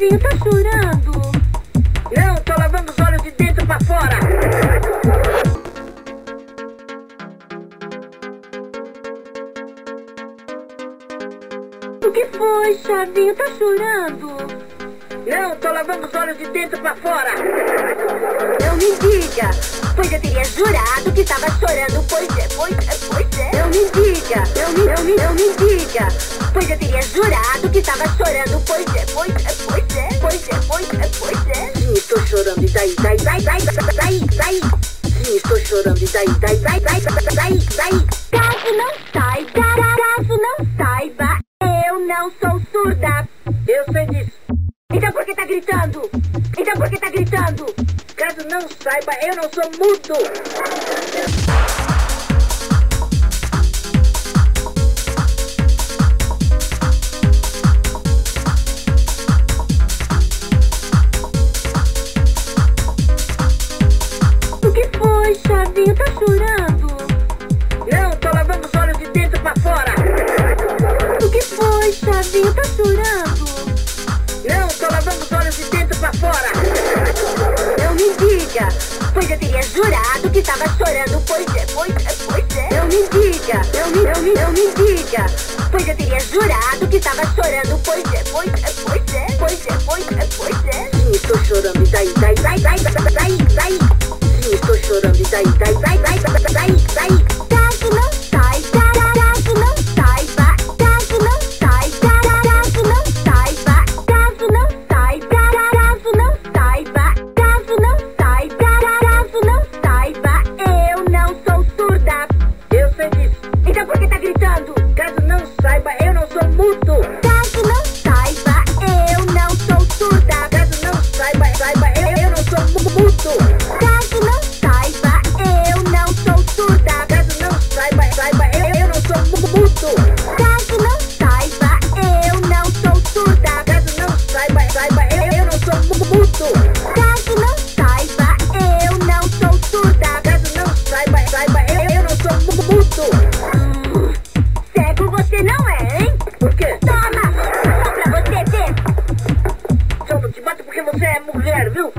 Chavinho tá chorando. Não, tô lavando os olhos de dentro pra fora. O que foi, Chavinho? Tá chorando? Não, tô lavando os olhos de dentro pra fora. Não me diga, pois eu teria jurado que tava chorando. Pois é, pois é, pois é. Não me diga, não me, não me, não me diga, pois eu teria jurado que tava chorando. Pois é, pois é, daí, daí, daí, daí, daí, daí. Sim, estou chorando. E daí, daí, daí, daí, daí, daí. Caso não saiba, caso não saiba, eu não sou surda. Eu sei disso. Então por que tá gritando? Então por que tá gritando? Caso não saiba, eu não sou mudo. Tá chorando? Não, tô lavando os olhos de dentro pra fora. O que foi, Chavinho? Tá chorando? Não, tô lavando os olhos de dentro pra fora. Não me diga, pois eu teria jurado que tava chorando. Pois é, pois é, pois é. Não me diga, não me, não me, não me diga, pois eu teria jurado que tava chorando. Pois é, pois é, pois é, pois é, pois é, pois é. Sim, estou chorando. Daí, daí, daí, daí, daí, daí. ofendido. Então por que tá gritando? Caso não saiba, eu não sou mudo. Caso não saiba, eu não sou surda. Caso não saiba, saiba, eu, eu não sou mudo. Caso não saiba, eu não sou surda. Caso não saiba, saiba, eu, eu não sou mudo. Caso não saiba, eu não sou surda. Caso não saiba, saiba, eu, eu não sou mudo. no.